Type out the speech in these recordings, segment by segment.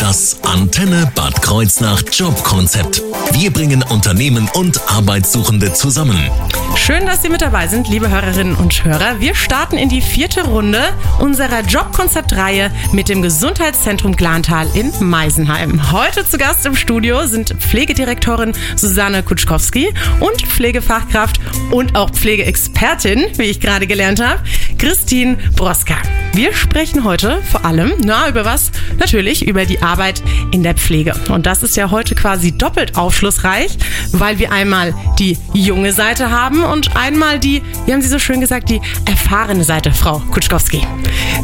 Das Antenne Bad Kreuznach Jobkonzept. Wir bringen Unternehmen und Arbeitssuchende zusammen. Schön, dass Sie mit dabei sind, liebe Hörerinnen und Hörer. Wir starten in die vierte Runde unserer Jobkonzeptreihe mit dem Gesundheitszentrum Glantal in Meisenheim. Heute zu Gast im Studio sind Pflegedirektorin Susanne Kutschkowski und Pflegefachkraft und auch Pflegeexpertin, wie ich gerade gelernt habe, Christine Broska. Wir sprechen heute vor allem, na, über was? Natürlich über die Arbeit in der Pflege. Und das ist ja heute quasi doppelt aufschlussreich, weil wir einmal die junge Seite haben und einmal die, wie haben Sie so schön gesagt, die erfahrene Seite, Frau Kutschkowski.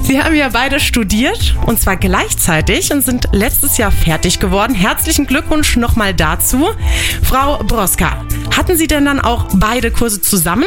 Sie haben ja beide studiert und zwar gleichzeitig und sind letztes Jahr fertig geworden. Herzlichen Glückwunsch nochmal dazu. Frau Broska, hatten Sie denn dann auch beide Kurse zusammen?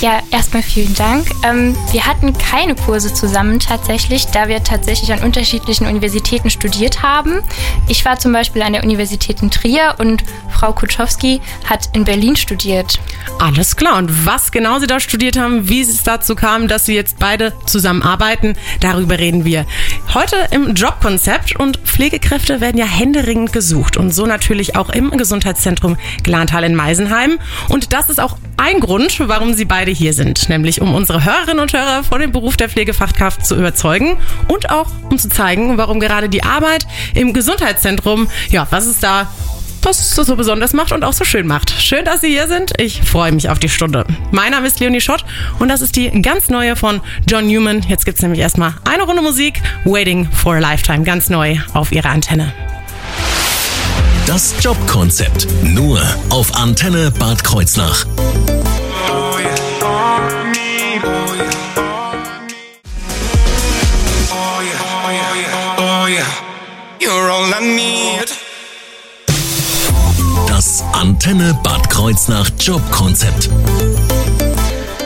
Ja, erstmal vielen Dank. Ähm, wir hatten keine Kurse zusammen tatsächlich, da wir tatsächlich an unterschiedlichen Universitäten studiert haben. Ich war zum Beispiel an der Universität in Trier und Frau Kutschowski hat in Berlin studiert. Alles klar. Und was genau Sie da studiert haben, wie es dazu kam, dass Sie jetzt beide zusammenarbeiten, darüber reden wir heute im Jobkonzept. Und Pflegekräfte werden ja händeringend gesucht und so natürlich auch im Gesundheitszentrum Glantal in Meisenheim. Und das ist auch ein Grund, warum Sie beide hier sind, nämlich um unsere Hörerinnen und Hörer von dem Beruf der Pflegefachkraft zu überzeugen und auch um zu zeigen, warum gerade die Arbeit im Gesundheitszentrum, ja, was ist da was es so besonders macht und auch so schön macht. Schön, dass Sie hier sind. Ich freue mich auf die Stunde. Mein Name ist Leonie Schott und das ist die ganz neue von John Newman. Jetzt gibt es nämlich erstmal eine Runde Musik. Waiting for a Lifetime. Ganz neu auf Ihrer Antenne. Das Jobkonzept. Nur auf Antenne Bad Kreuznach. Das Antenne Bad Kreuznach Jobkonzept.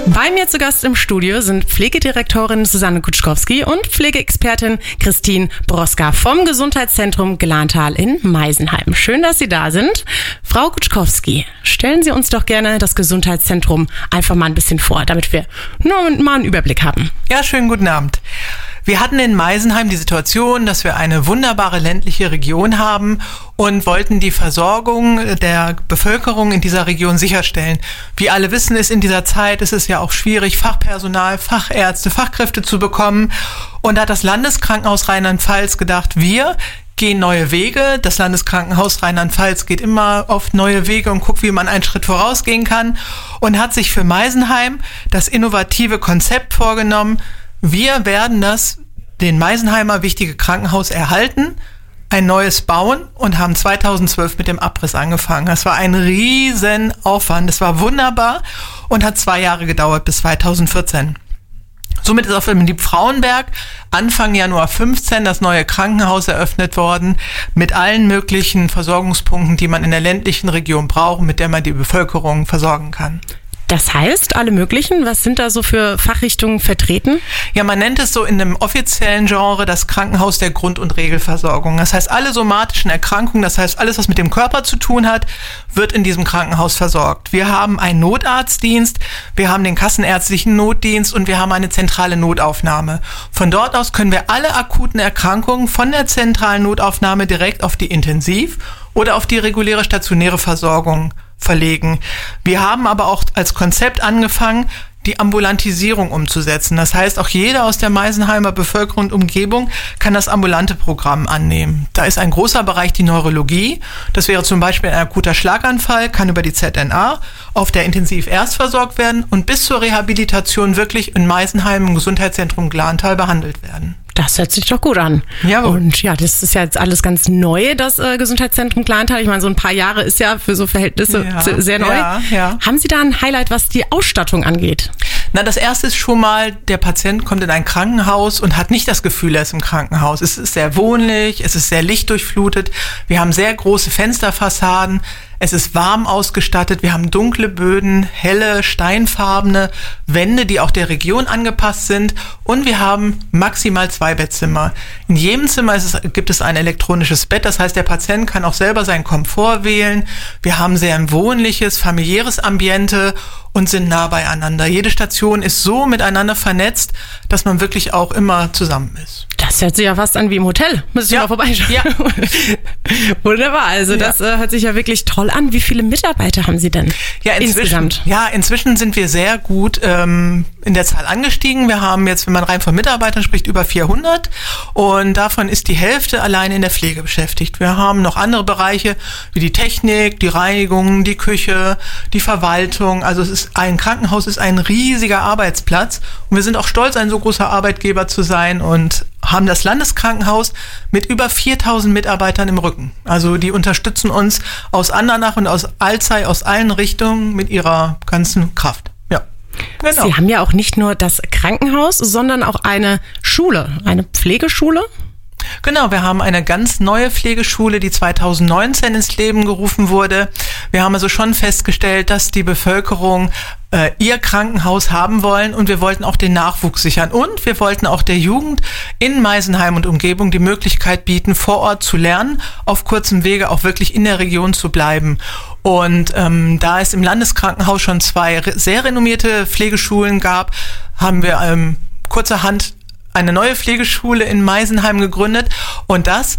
Bei mir zu Gast im Studio sind Pflegedirektorin Susanne Kutschkowski und Pflegeexpertin Christine Broska vom Gesundheitszentrum Glantal in Meisenheim. Schön, dass Sie da sind. Frau Kutschkowski, stellen Sie uns doch gerne das Gesundheitszentrum einfach mal ein bisschen vor, damit wir nur mal einen Überblick haben. Ja, schönen guten Abend. Wir hatten in Meisenheim die Situation, dass wir eine wunderbare ländliche Region haben und wollten die Versorgung der Bevölkerung in dieser Region sicherstellen. Wie alle wissen, ist in dieser Zeit ist es ja auch schwierig, Fachpersonal, Fachärzte, Fachkräfte zu bekommen. Und da hat das Landeskrankenhaus Rheinland-Pfalz gedacht, wir gehen neue Wege. Das Landeskrankenhaus Rheinland-Pfalz geht immer oft neue Wege und guckt, wie man einen Schritt vorausgehen kann und hat sich für Meisenheim das innovative Konzept vorgenommen, wir werden das, den Meisenheimer wichtige Krankenhaus erhalten, ein neues bauen und haben 2012 mit dem Abriss angefangen. Das war ein riesen Aufwand. Das war wunderbar und hat zwei Jahre gedauert bis 2014. Somit ist auf dem Liebfrauenberg Anfang Januar 15 das neue Krankenhaus eröffnet worden mit allen möglichen Versorgungspunkten, die man in der ländlichen Region braucht, mit der man die Bevölkerung versorgen kann. Das heißt, alle möglichen, was sind da so für Fachrichtungen vertreten? Ja, man nennt es so in dem offiziellen Genre das Krankenhaus der Grund- und Regelversorgung. Das heißt, alle somatischen Erkrankungen, das heißt, alles, was mit dem Körper zu tun hat, wird in diesem Krankenhaus versorgt. Wir haben einen Notarztdienst, wir haben den kassenärztlichen Notdienst und wir haben eine zentrale Notaufnahme. Von dort aus können wir alle akuten Erkrankungen von der zentralen Notaufnahme direkt auf die Intensiv- oder auf die reguläre stationäre Versorgung verlegen. Wir haben aber auch als Konzept angefangen, die Ambulantisierung umzusetzen. Das heißt, auch jeder aus der Meisenheimer Bevölkerung und Umgebung kann das ambulante Programm annehmen. Da ist ein großer Bereich die Neurologie. Das wäre zum Beispiel ein akuter Schlaganfall, kann über die ZNA auf der Intensiv erst versorgt werden und bis zur Rehabilitation wirklich in Meisenheim im Gesundheitszentrum Glantal behandelt werden. Das hört sich doch gut an. Ja. Und ja, das ist ja jetzt alles ganz neu, das äh, Gesundheitszentrum Kleintal. Ich meine, so ein paar Jahre ist ja für so Verhältnisse Ja, sehr neu. ja, ja. Haben Sie da ein Highlight, was die Ausstattung angeht? Na, das erste ist schon mal, der Patient kommt in ein Krankenhaus und hat nicht das Gefühl, er ist im Krankenhaus. Es ist sehr wohnlich, es ist sehr lichtdurchflutet. Wir haben sehr große Fensterfassaden. Es ist warm ausgestattet. Wir haben dunkle Böden, helle, steinfarbene Wände, die auch der Region angepasst sind und wir haben maximal zwei Bettzimmer. In jedem Zimmer es, gibt es ein elektronisches Bett, das heißt, der Patient kann auch selber seinen Komfort wählen. Wir haben sehr ein wohnliches, familiäres Ambiente und sind nah beieinander. Jede Station ist so miteinander vernetzt, dass man wirklich auch immer zusammen ist. Das hört sich ja fast an wie im Hotel. Müssen Sie ja. mal vorbeischauen. Ja. Wunderbar. Also ja. das äh, hört sich ja wirklich toll an. Wie viele Mitarbeiter haben Sie denn ja, inzwischen, insgesamt? Ja, inzwischen sind wir sehr gut ähm, in der Zahl angestiegen. Wir haben jetzt, wenn man rein von Mitarbeitern spricht, über 400 und davon ist die Hälfte allein in der Pflege beschäftigt. Wir haben noch andere Bereiche wie die Technik, die Reinigung, die Küche, die Verwaltung. Also es ist ein Krankenhaus ist ein riesiger Arbeitsplatz und wir sind auch stolz, ein so großer Arbeitgeber zu sein und haben das Landeskrankenhaus mit über 4000 Mitarbeitern im Rücken. Also die unterstützen uns aus Andernach und aus Alzey, aus allen Richtungen mit ihrer ganzen Kraft. Genau. Sie haben ja auch nicht nur das Krankenhaus, sondern auch eine Schule, eine Pflegeschule. Genau, wir haben eine ganz neue Pflegeschule, die 2019 ins Leben gerufen wurde. Wir haben also schon festgestellt, dass die Bevölkerung äh, ihr Krankenhaus haben wollen und wir wollten auch den Nachwuchs sichern und wir wollten auch der Jugend in Meisenheim und Umgebung die Möglichkeit bieten, vor Ort zu lernen, auf kurzem Wege auch wirklich in der Region zu bleiben. Und ähm, da es im Landeskrankenhaus schon zwei sehr renommierte Pflegeschulen gab, haben wir ähm, kurzerhand eine neue Pflegeschule in Meisenheim gegründet und das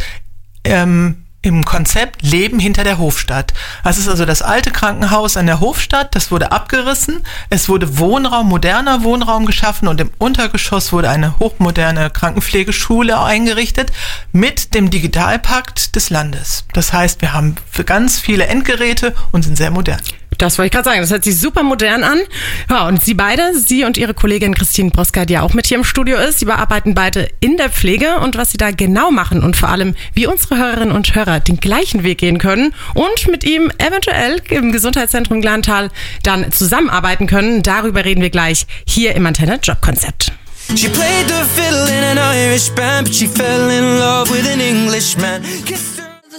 ähm, im Konzept Leben hinter der Hofstadt. Das ist also das alte Krankenhaus an der Hofstadt, das wurde abgerissen. Es wurde Wohnraum, moderner Wohnraum geschaffen und im Untergeschoss wurde eine hochmoderne Krankenpflegeschule eingerichtet mit dem Digitalpakt des Landes. Das heißt, wir haben für ganz viele Endgeräte und sind sehr modern. Das wollte ich gerade sagen. Das hört sich super modern an. Ja, und Sie beide, Sie und Ihre Kollegin Christine Broska, die ja auch mit hier im Studio ist, Sie bearbeiten beide in der Pflege und was Sie da genau machen und vor allem, wie unsere Hörerinnen und Hörer den gleichen Weg gehen können und mit ihm eventuell im Gesundheitszentrum Glantal dann zusammenarbeiten können. Darüber reden wir gleich hier im Antenne Job Konzept. She played the fiddle in an Irish band, but she fell in love with an Englishman.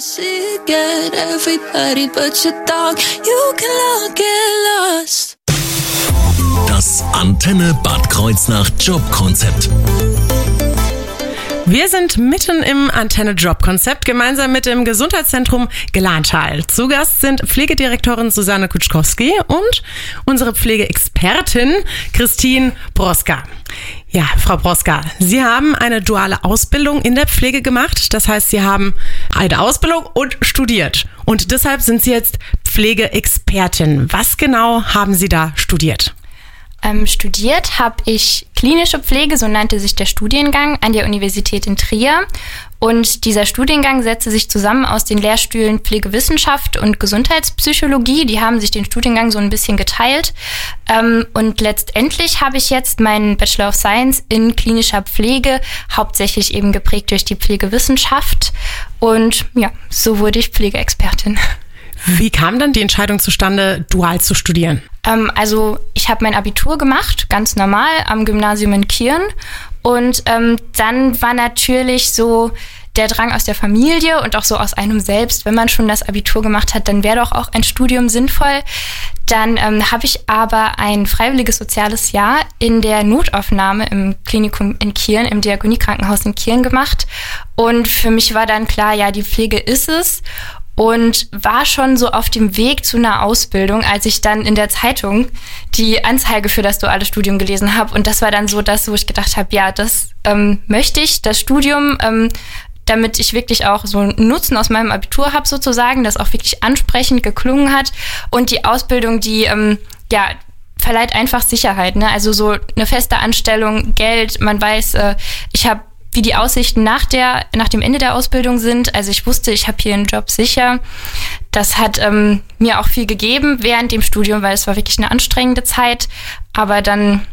See again, everybody but your dog. You can get lost. Das Antenne Bad Kreuznach Jobkonzept. Wir sind mitten im Antenne-Job-Konzept gemeinsam mit dem Gesundheitszentrum Glantal. Zu Gast sind Pflegedirektorin Susanne Kutschkowski und unsere Pflegeexpertin Christine Broska. Ja, Frau Broska, Sie haben eine duale Ausbildung in der Pflege gemacht. Das heißt, Sie haben eine Ausbildung und studiert. Und deshalb sind Sie jetzt Pflegeexpertin. Was genau haben Sie da studiert? Ähm, studiert habe ich klinische Pflege, so nannte sich der Studiengang, an der Universität in Trier. Und dieser Studiengang setzte sich zusammen aus den Lehrstühlen Pflegewissenschaft und Gesundheitspsychologie. Die haben sich den Studiengang so ein bisschen geteilt. Ähm, und letztendlich habe ich jetzt meinen Bachelor of Science in klinischer Pflege, hauptsächlich eben geprägt durch die Pflegewissenschaft. Und ja, so wurde ich Pflegeexpertin. Wie kam dann die Entscheidung zustande, dual zu studieren? Ähm, also ich habe mein Abitur gemacht, ganz normal, am Gymnasium in Kirn. Und ähm, dann war natürlich so der Drang aus der Familie und auch so aus einem selbst, wenn man schon das Abitur gemacht hat, dann wäre doch auch ein Studium sinnvoll. Dann ähm, habe ich aber ein freiwilliges soziales Jahr in der Notaufnahme im Klinikum in Kirn, im Diakoniekrankenhaus in Kirn gemacht. Und für mich war dann klar, ja, die Pflege ist es und war schon so auf dem Weg zu einer Ausbildung, als ich dann in der Zeitung die Anzeige für das duale Studium gelesen habe. Und das war dann so das, wo ich gedacht habe, ja, das ähm, möchte ich, das Studium, ähm, damit ich wirklich auch so einen Nutzen aus meinem Abitur habe sozusagen, das auch wirklich ansprechend geklungen hat. Und die Ausbildung, die, ähm, ja, verleiht einfach Sicherheit. Ne? Also so eine feste Anstellung, Geld, man weiß, äh, ich habe wie die Aussichten nach, der, nach dem Ende der Ausbildung sind. Also ich wusste, ich habe hier einen Job sicher. Das hat ähm, mir auch viel gegeben während dem Studium, weil es war wirklich eine anstrengende Zeit. Aber dann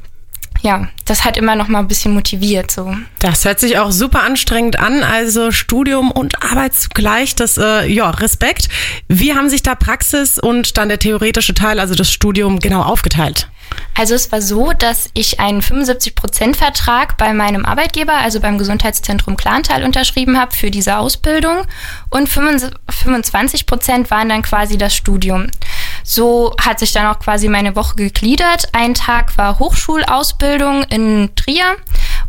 ja, das hat immer noch mal ein bisschen motiviert so. Das hört sich auch super anstrengend an, also Studium und Arbeit zugleich, das äh, ja, Respekt. Wie haben sich da Praxis und dann der theoretische Teil, also das Studium genau aufgeteilt? Also es war so, dass ich einen 75-Prozent-Vertrag bei meinem Arbeitgeber, also beim Gesundheitszentrum Klantal, unterschrieben habe für diese Ausbildung und 25 Prozent waren dann quasi das Studium. So hat sich dann auch quasi meine Woche gegliedert. Ein Tag war Hochschulausbildung in Trier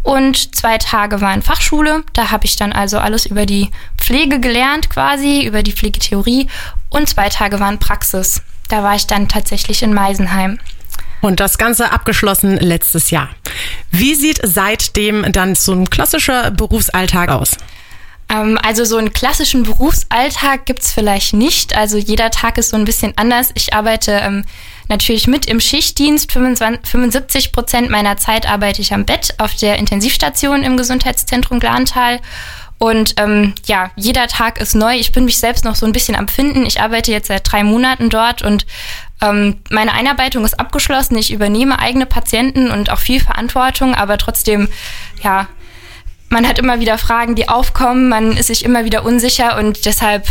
Und zwei Tage waren Fachschule. Da habe ich dann also alles über die Pflege gelernt, quasi, über die Pflegetheorie. Und zwei Tage waren Praxis. Da war ich dann tatsächlich in Meisenheim. Und das Ganze abgeschlossen letztes Jahr. Wie sieht seitdem dann so ein klassischer Berufsalltag aus? Ähm, also so einen klassischen Berufsalltag gibt's vielleicht nicht. Also jeder Tag ist so ein bisschen anders. Ich arbeite ähm, natürlich mit im Schichtdienst. 25, 75 Prozent meiner Zeit arbeite ich am Bett auf der Intensivstation im Gesundheitszentrum Glantal. Und ähm, ja, jeder Tag ist neu. Ich bin mich selbst noch so ein bisschen am Finden. Ich arbeite jetzt seit drei Monaten dort und ähm, meine Einarbeitung ist abgeschlossen. Ich übernehme eigene Patienten und auch viel Verantwortung, aber trotzdem, ja, man hat immer wieder Fragen, die aufkommen, man ist sich immer wieder unsicher und deshalb,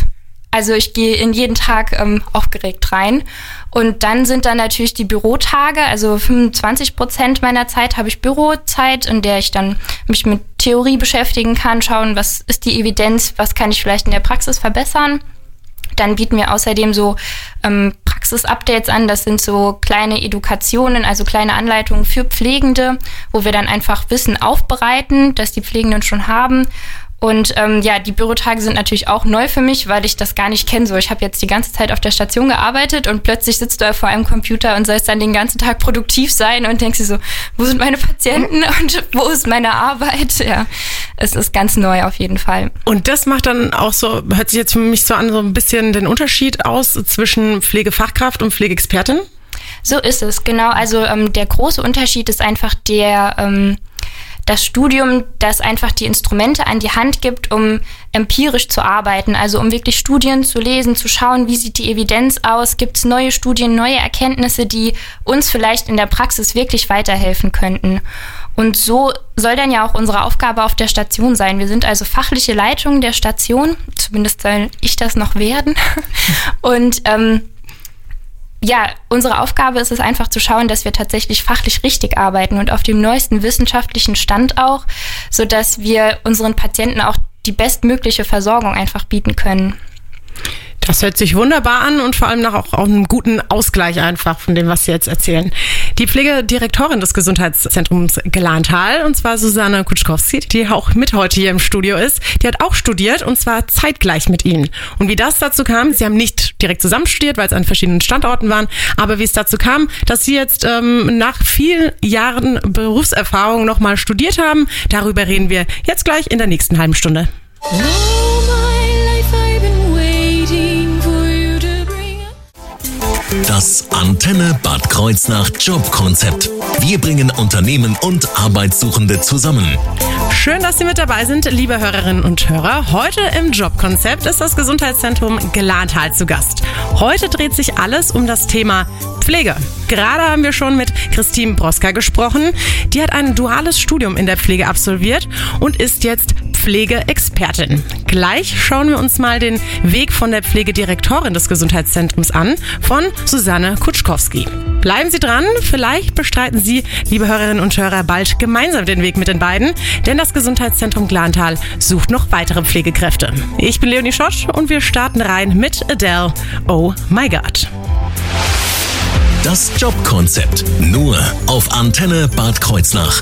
also ich gehe in jeden Tag ähm, aufgeregt rein. Und dann sind dann natürlich die Bürotage, also 25 Prozent meiner Zeit habe ich Bürozeit, in der ich dann mich mit Theorie beschäftigen kann, schauen, was ist die Evidenz, was kann ich vielleicht in der Praxis verbessern. Dann bieten wir außerdem so ähm, Praxis-Updates an. Das sind so kleine Edukationen, also kleine Anleitungen für Pflegende, wo wir dann einfach Wissen aufbereiten, das die Pflegenden schon haben und ähm, ja, die Bürotage sind natürlich auch neu für mich, weil ich das gar nicht kenne. So, ich habe jetzt die ganze Zeit auf der Station gearbeitet und plötzlich sitzt du vor einem Computer und sollst dann den ganzen Tag produktiv sein und denkst dir so, wo sind meine Patienten und wo ist meine Arbeit? Ja, es ist ganz neu auf jeden Fall. Und das macht dann auch so, hört sich jetzt für mich so an, so ein bisschen den Unterschied aus zwischen Pflegefachkraft und Pflegeexpertin? So ist es, genau. Also ähm, der große Unterschied ist einfach der, ähm, das Studium, das einfach die Instrumente an die Hand gibt, um empirisch zu arbeiten, also um wirklich Studien zu lesen, zu schauen, wie sieht die Evidenz aus, gibt es neue Studien, neue Erkenntnisse, die uns vielleicht in der Praxis wirklich weiterhelfen könnten. Und so soll dann ja auch unsere Aufgabe auf der Station sein. Wir sind also fachliche Leitung der Station, zumindest soll ich das noch werden. Und ähm, ja, unsere Aufgabe ist es einfach zu schauen, dass wir tatsächlich fachlich richtig arbeiten und auf dem neuesten wissenschaftlichen Stand auch, so dass wir unseren Patienten auch die bestmögliche Versorgung einfach bieten können. Das hört sich wunderbar an und vor allem nach auch, auch einem guten Ausgleich einfach von dem, was Sie jetzt erzählen. Die Pflegedirektorin des Gesundheitszentrums Gelantal, und zwar Susanne Kutschkowski, die auch mit heute hier im Studio ist, die hat auch studiert und zwar zeitgleich mit Ihnen. Und wie das dazu kam, Sie haben nicht direkt zusammen studiert, weil es an verschiedenen Standorten waren, aber wie es dazu kam, dass Sie jetzt ähm, nach vielen Jahren Berufserfahrung nochmal studiert haben, darüber reden wir jetzt gleich in der nächsten halben Stunde. Oh Das Antenne Bad Kreuznach Jobkonzept. Wir bringen Unternehmen und Arbeitssuchende zusammen. Schön, dass Sie mit dabei sind, liebe Hörerinnen und Hörer. Heute im Jobkonzept ist das Gesundheitszentrum Gelantal zu Gast. Heute dreht sich alles um das Thema Pflege. Gerade haben wir schon mit Christine Broska gesprochen. Die hat ein duales Studium in der Pflege absolviert und ist jetzt Pflegeexpertin. Gleich schauen wir uns mal den Weg von der Pflegedirektorin des Gesundheitszentrums an, von Susanne Kutschkowski. Bleiben Sie dran, vielleicht bestreiten Sie, liebe Hörerinnen und Hörer, bald gemeinsam den Weg mit den beiden, denn das Gesundheitszentrum Glantal sucht noch weitere Pflegekräfte. Ich bin Leonie Schott und wir starten rein mit Adele. Oh my God. Das Jobkonzept nur auf Antenne Bad Kreuznach.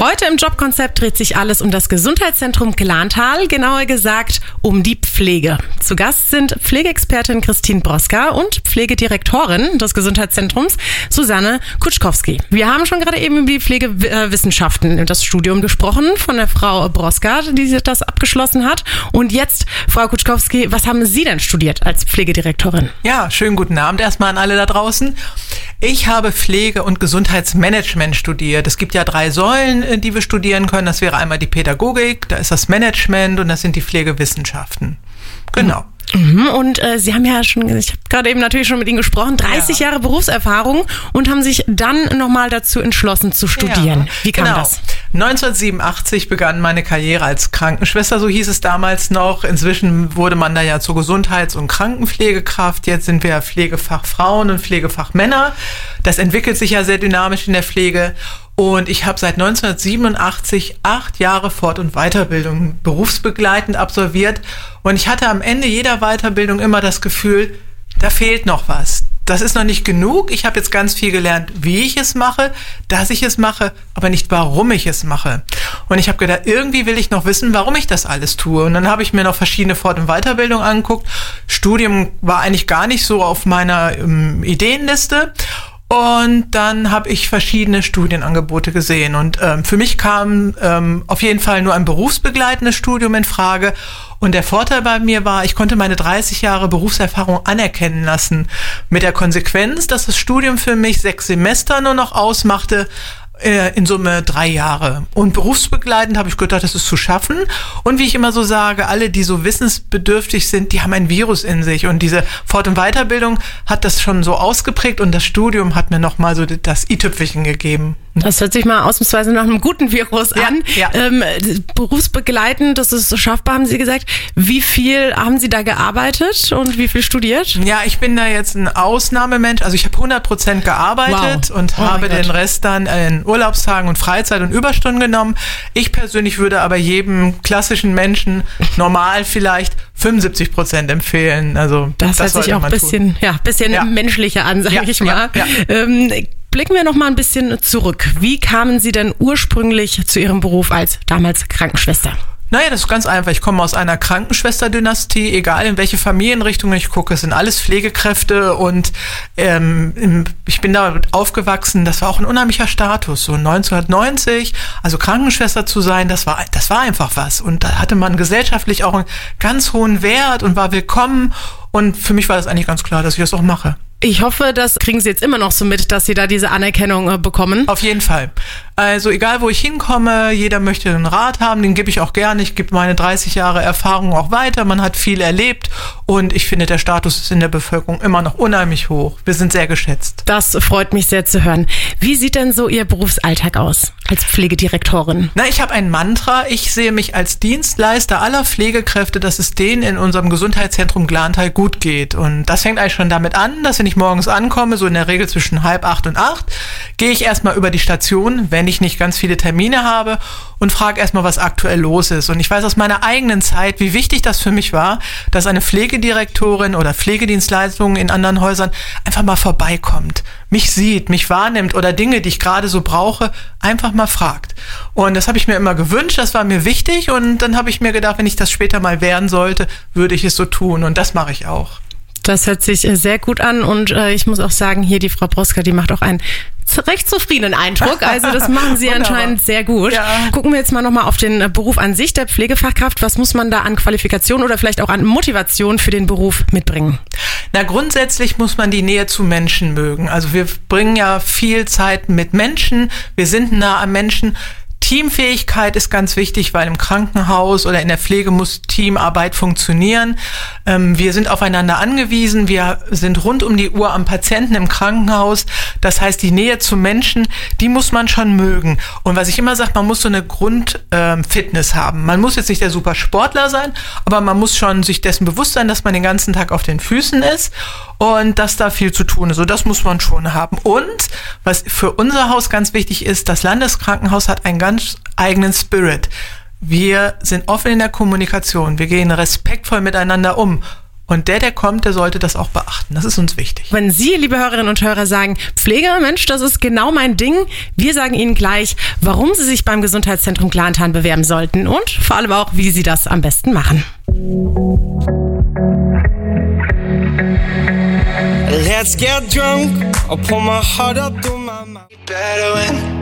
Heute im Jobkonzept dreht sich alles um das Gesundheitszentrum Glantal, genauer gesagt um die Pflege. Zu Gast sind Pflegeexpertin Christine Broska und Pflegedirektorin des Gesundheitszentrums Susanne Kutschkowski. Wir haben schon gerade eben über die Pflegewissenschaften und das Studium gesprochen von der Frau Broska, die das abgeschlossen hat. Und jetzt, Frau Kutschkowski, was haben Sie denn studiert als Pflegedirektorin? Ja, schönen guten Abend erstmal an alle da draußen. Ich habe Pflege- und Gesundheitsmanagement studiert. Es gibt ja drei Säulen die wir studieren können. Das wäre einmal die Pädagogik, da ist das Management und das sind die Pflegewissenschaften. Genau. Mhm, und äh, Sie haben ja schon, ich habe gerade eben natürlich schon mit Ihnen gesprochen, 30 ja. Jahre Berufserfahrung und haben sich dann nochmal dazu entschlossen zu studieren. Ja, Wie kam genau. das? 1987 begann meine Karriere als Krankenschwester, so hieß es damals noch. Inzwischen wurde man da ja zur Gesundheits- und Krankenpflegekraft. Jetzt sind wir Pflegefachfrauen und Pflegefachmänner. Das entwickelt sich ja sehr dynamisch in der Pflege. Und ich habe seit 1987 acht Jahre Fort- und Weiterbildung berufsbegleitend absolviert. Und ich hatte am Ende jeder Weiterbildung immer das Gefühl, da fehlt noch was. Das ist noch nicht genug. Ich habe jetzt ganz viel gelernt, wie ich es mache, dass ich es mache, aber nicht warum ich es mache. Und ich habe gedacht, irgendwie will ich noch wissen, warum ich das alles tue. Und dann habe ich mir noch verschiedene Fort- und Weiterbildungen angeguckt. Studium war eigentlich gar nicht so auf meiner ähm, Ideenliste. Und dann habe ich verschiedene Studienangebote gesehen. Und ähm, für mich kam ähm, auf jeden Fall nur ein berufsbegleitendes Studium in Frage. Und der Vorteil bei mir war, ich konnte meine 30 Jahre Berufserfahrung anerkennen lassen. Mit der Konsequenz, dass das Studium für mich sechs Semester nur noch ausmachte, äh, in Summe drei Jahre. Und berufsbegleitend habe ich gedacht, das ist zu schaffen. Und wie ich immer so sage, alle, die so wissensbedürftig sind, die haben ein Virus in sich. Und diese Fort- und Weiterbildung hat das schon so ausgeprägt und das Studium hat mir nochmal so das i-Tüpfelchen gegeben. Das hört sich mal ausnahmsweise nach einem guten Virus Ja, an. ja. Ähm, berufsbegleitend, das ist schaffbar, haben Sie gesagt. Wie viel haben Sie da gearbeitet und wie viel studiert? Ja, ich bin da jetzt ein Ausnahmemensch. Also ich habe 100 Prozent gearbeitet Wow. und Oh habe den. Rest dann in Urlaubstagen und Freizeit und Überstunden genommen. Ich persönlich würde aber jedem klassischen Menschen normal vielleicht 75 Prozent empfehlen. Also Das, hört sich auch ein bisschen, ja, bisschen Ja. menschlicher an, sage Ja, ich mal. ja. Ähm, blicken wir noch mal ein bisschen zurück. Wie kamen Sie denn ursprünglich zu Ihrem Beruf als damals Krankenschwester? Naja, das ist ganz einfach. Ich komme aus einer Krankenschwesterdynastie, egal in welche Familienrichtung ich gucke, es sind alles Pflegekräfte und ähm, ich bin da aufgewachsen, das war auch ein unheimlicher Status. So 1990, also Krankenschwester zu sein, das war, das war einfach was. Und da hatte man gesellschaftlich auch einen ganz hohen Wert und war willkommen. Und für mich war das eigentlich ganz klar, dass ich das auch mache. Ich hoffe, das kriegen Sie jetzt immer noch so mit, dass Sie da diese Anerkennung äh, bekommen. Auf jeden Fall. Also egal, wo ich hinkomme, jeder möchte einen Rat haben, den gebe ich auch gerne. Ich gebe meine 30 Jahre Erfahrung auch weiter. Man hat viel erlebt und ich finde, der Status ist in der Bevölkerung immer noch unheimlich hoch. Wir sind sehr geschätzt. Das freut mich sehr zu hören. Wie sieht denn so Ihr Berufsalltag aus als Pflegedirektorin? Na, ich habe ein Mantra. Ich sehe mich als Dienstleister aller Pflegekräfte, dass es denen in unserem Gesundheitszentrum Glantal gut geht. Und das fängt eigentlich schon damit an, dass wenn ich morgens ankomme, so in der Regel zwischen halb acht und acht, gehe ich erstmal über die Station, wenn ich nicht ganz viele Termine habe und frage erstmal, was aktuell los ist. Und ich weiß aus meiner eigenen Zeit, wie wichtig das für mich war, dass eine Pflegedirektorin oder Pflegedienstleistungen in anderen Häusern einfach mal vorbeikommt, mich sieht, mich wahrnimmt oder Dinge, die ich gerade so brauche, einfach mal fragt. Und das habe ich mir immer gewünscht, das war mir wichtig und dann habe ich mir gedacht, wenn ich das später mal werden sollte, würde ich es so tun und das mache ich auch. Das hört sich äh, sehr gut an und äh, ich muss auch sagen, hier die Frau Broska, die macht auch einen recht zufriedenen Eindruck. Also das machen Sie anscheinend sehr gut. Ja. Gucken wir jetzt mal nochmal auf den äh, Beruf an sich der Pflegefachkraft. Was muss man da an Qualifikation oder vielleicht auch an Motivation für den Beruf mitbringen? Na, grundsätzlich muss man die Nähe zu Menschen mögen. Also wir bringen ja viel Zeit mit Menschen, wir sind nah am Menschen. Teamfähigkeit ist ganz wichtig, weil im Krankenhaus oder in der Pflege muss Teamarbeit funktionieren. Ähm, wir sind aufeinander angewiesen. Wir sind rund um die Uhr am Patienten im Krankenhaus. Das heißt, die Nähe zu Menschen, die muss man schon mögen. Und was ich immer sage, man muss so eine Grundfitness haben. Man muss jetzt nicht der super Sportler sein, aber man muss schon sich dessen bewusst sein, dass man den ganzen Tag auf den Füßen ist und dass da viel zu tun ist. So, das muss man schon haben. Und was für unser Haus ganz wichtig ist, das Landeskrankenhaus hat einen ganz eigenen Spirit. Wir sind offen in der Kommunikation. Wir gehen respektvoll miteinander um. Und der, der kommt, der sollte das auch beachten. Das ist uns wichtig. Wenn Sie, liebe Hörerinnen und Hörer, sagen, Pflege, Mensch, das ist genau mein Ding, wir sagen Ihnen gleich, warum Sie sich beim Gesundheitszentrum Glantan bewerben sollten und vor allem auch, wie Sie das am besten machen. Let's get drunk. I'll pull my heart up through my mouth.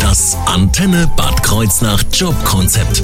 Das Antenne Bad Kreuznach Jobkonzept.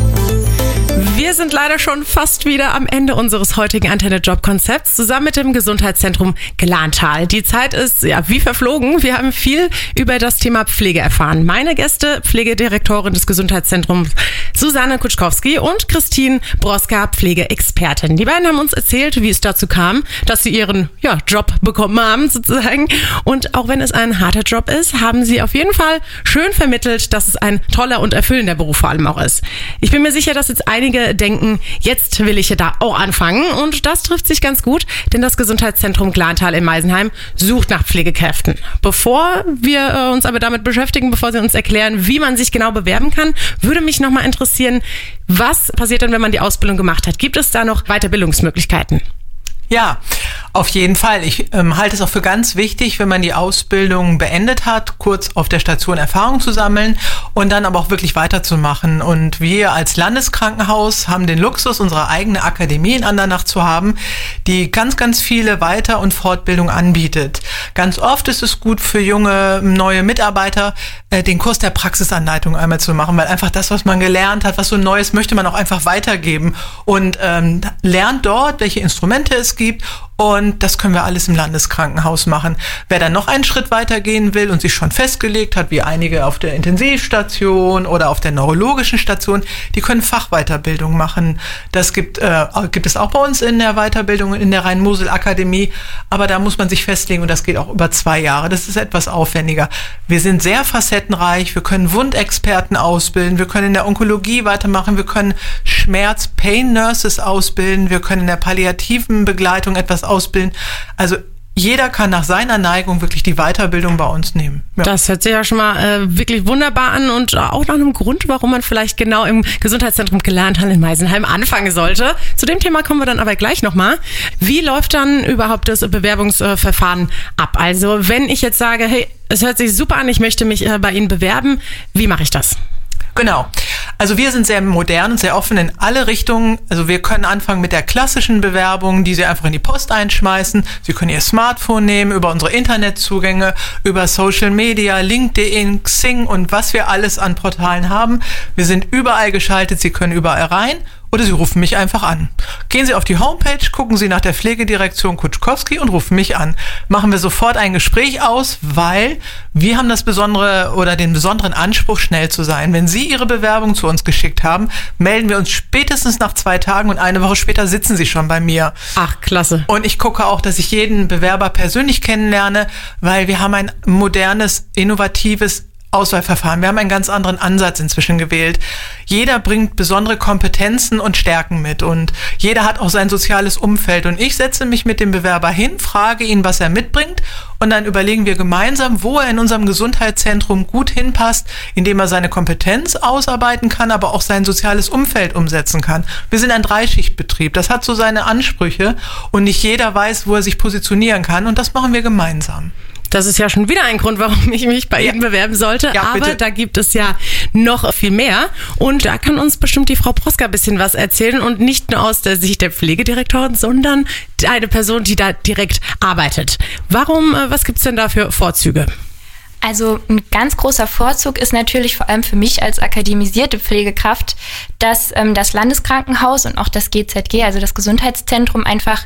Wir sind leider schon fast wieder am Ende unseres heutigen Antenne-Job-Konzepts zusammen mit dem Gesundheitszentrum Glantal. Die Zeit ist ja wie verflogen. Wir haben viel über das Thema Pflege erfahren. Meine Gäste, Pflegedirektorin des Gesundheitszentrums Susanne Kutschkowski und Christine Broska, Pflegeexpertin. Die beiden haben uns erzählt, wie es dazu kam, dass sie ihren ja, Job bekommen haben sozusagen. Und auch wenn es ein harter Job ist, haben sie auf jeden Fall schön vermittelt, dass es ein toller und erfüllender Beruf vor allem auch ist. Ich bin mir sicher, dass jetzt einige denken, jetzt will ich da auch anfangen. Und das trifft sich ganz gut, denn das Gesundheitszentrum Glantal in Meisenheim sucht nach Pflegekräften. Bevor wir äh, uns aber damit beschäftigen, bevor Sie uns erklären, wie man sich genau bewerben kann, würde mich nochmal interessieren, was passiert denn, wenn man die Ausbildung gemacht hat? Gibt es da noch Weiterbildungsmöglichkeiten? Ja, auf jeden Fall. Ich ähm, halte es auch für ganz wichtig, wenn man die Ausbildung beendet hat, kurz auf der Station Erfahrung zu sammeln und dann aber auch wirklich weiterzumachen. Und wir als Landeskrankenhaus haben den Luxus, unsere eigene Akademie in Andernach zu haben, die ganz, ganz viele Weiter- und Fortbildung anbietet. Ganz oft ist es gut für junge, neue Mitarbeiter, äh, den Kurs der Praxisanleitung einmal zu machen, weil einfach das, was man gelernt hat, was so Neues, möchte man auch einfach weitergeben und ähm, lernt dort, welche Instrumente es gibt und das können wir alles im Landeskrankenhaus machen. Wer dann noch einen Schritt weiter gehen will und sich schon festgelegt hat, wie einige auf der Intensivstation oder auf der neurologischen Station, die können Fachweiterbildung machen. Das gibt, äh, gibt es auch bei uns in der Weiterbildung in der Rhein-Mosel-Akademie. Aber da muss man sich festlegen und das geht auch über zwei Jahre. Das ist etwas aufwendiger. Wir sind sehr facettenreich. Wir können Wundexperten ausbilden. Wir können in der Onkologie weitermachen. Wir können Schmerz-Pain-Nurses ausbilden. Wir können in der palliativen Begleitung etwas ausbilden. Also jeder kann nach seiner Neigung wirklich die Weiterbildung bei uns nehmen. Ja. Das hört sich ja schon mal äh, wirklich wunderbar an und auch nach einem Grund, warum man vielleicht genau im Gesundheitszentrum gelernt hat in Meisenheim anfangen sollte. Zu dem Thema kommen wir dann aber gleich nochmal. Wie läuft dann überhaupt das Bewerbungsverfahren ab? Also wenn ich jetzt sage, hey, es hört sich super an, ich möchte mich äh, bei Ihnen bewerben, wie mache ich das? Genau. Also wir sind sehr modern und sehr offen in alle Richtungen. Also wir können anfangen mit der klassischen Bewerbung, die Sie einfach in die Post einschmeißen. Sie können Ihr Smartphone nehmen, über unsere Internetzugänge, über Social Media, LinkedIn, Xing und was wir alles an Portalen haben. Wir sind überall geschaltet. Sie können überall rein oder Sie rufen mich einfach an. Gehen Sie auf die Homepage, gucken Sie nach der Pflegedirektion Kutschkowski und rufen mich an. Machen wir sofort ein Gespräch aus, weil wir haben das besondere oder den besonderen Anspruch, schnell zu sein. Wenn Sie Ihre Bewerbung zu uns geschickt haben, melden wir uns spätestens nach zwei Tagen und eine Woche später sitzen Sie schon bei mir. Ach, klasse. Und ich gucke auch, dass ich jeden Bewerber persönlich kennenlerne, weil wir haben ein modernes, innovatives Auswahlverfahren. Wir haben einen ganz anderen Ansatz inzwischen gewählt. Jeder bringt besondere Kompetenzen und Stärken mit und jeder hat auch sein soziales Umfeld. Und ich setze mich mit dem Bewerber hin, frage ihn, was er mitbringt und dann überlegen wir gemeinsam, wo er in unserem Gesundheitszentrum gut hinpasst, indem er seine Kompetenz ausarbeiten kann, aber auch sein soziales Umfeld umsetzen kann. Wir sind ein Dreischichtbetrieb. Das hat so seine Ansprüche und nicht jeder weiß, wo er sich positionieren kann und das machen wir gemeinsam. Das ist ja schon wieder ein Grund, warum ich mich bei ja. Ihnen bewerben sollte. Ja, Aber bitte. da gibt es ja noch viel mehr. Und da kann uns bestimmt die Frau Proska ein bisschen was erzählen. Und nicht nur aus der Sicht der Pflegedirektorin, sondern eine Person, die da direkt arbeitet. Warum, äh, was gibt's denn da für Vorzüge? Also ein ganz großer Vorzug ist natürlich vor allem für mich als akademisierte Pflegekraft, dass ähm, das Landeskrankenhaus und auch das GZG, also das Gesundheitszentrum, einfach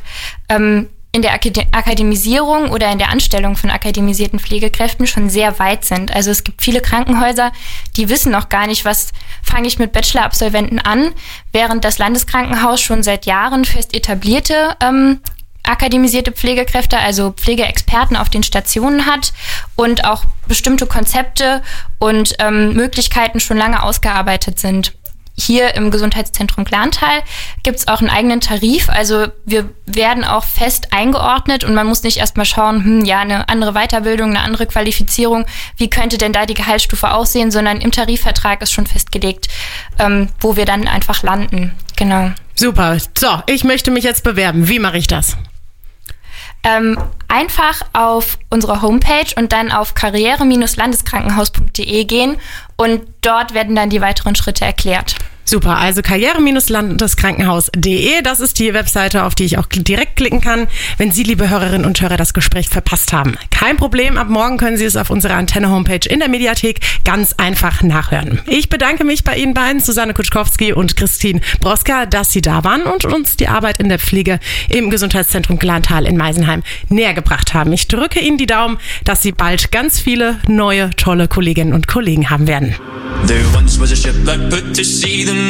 ähm, in der Akademisierung oder in der Anstellung von akademisierten Pflegekräften schon sehr weit sind. Also es gibt viele Krankenhäuser, die wissen noch gar nicht, was fange ich mit Bachelor-Absolventen an, während das Landeskrankenhaus schon seit Jahren fest etablierte ähm, akademisierte Pflegekräfte, also Pflegeexperten auf den Stationen hat und auch bestimmte Konzepte und ähm, Möglichkeiten schon lange ausgearbeitet sind hier im Gesundheitszentrum Glantal gibt es auch einen eigenen Tarif. Also wir werden auch fest eingeordnet und man muss nicht erstmal schauen, hm, ja, eine andere Weiterbildung, eine andere Qualifizierung, wie könnte denn da die Gehaltsstufe aussehen, sondern im Tarifvertrag ist schon festgelegt, ähm, wo wir dann einfach landen. Genau. Super. So, ich möchte mich jetzt bewerben. Wie mache ich das? Ähm, einfach auf unsere Homepage und dann auf karriere-landeskrankenhaus.de gehen und dort werden dann die weiteren Schritte erklärt. Super, also karriere-landeskrankenhaus.de, das ist die Webseite, auf die ich auch direkt klicken kann, wenn Sie, liebe Hörerinnen und Hörer, das Gespräch verpasst haben. Kein Problem, ab morgen können Sie es auf unserer Antenne-Homepage in der Mediathek ganz einfach nachhören. Ich bedanke mich bei Ihnen beiden, Susanne Kutschkowski und Christine Broska, dass Sie da waren und uns die Arbeit in der Pflege im Gesundheitszentrum Glantal in Meisenheim näher gebracht haben. Ich drücke Ihnen die Daumen, dass Sie bald ganz viele neue, tolle Kolleginnen und Kollegen haben werden.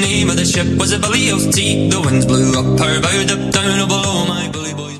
Name of the ship was a belly of tea. The winds blew up her bow, up down below my belly.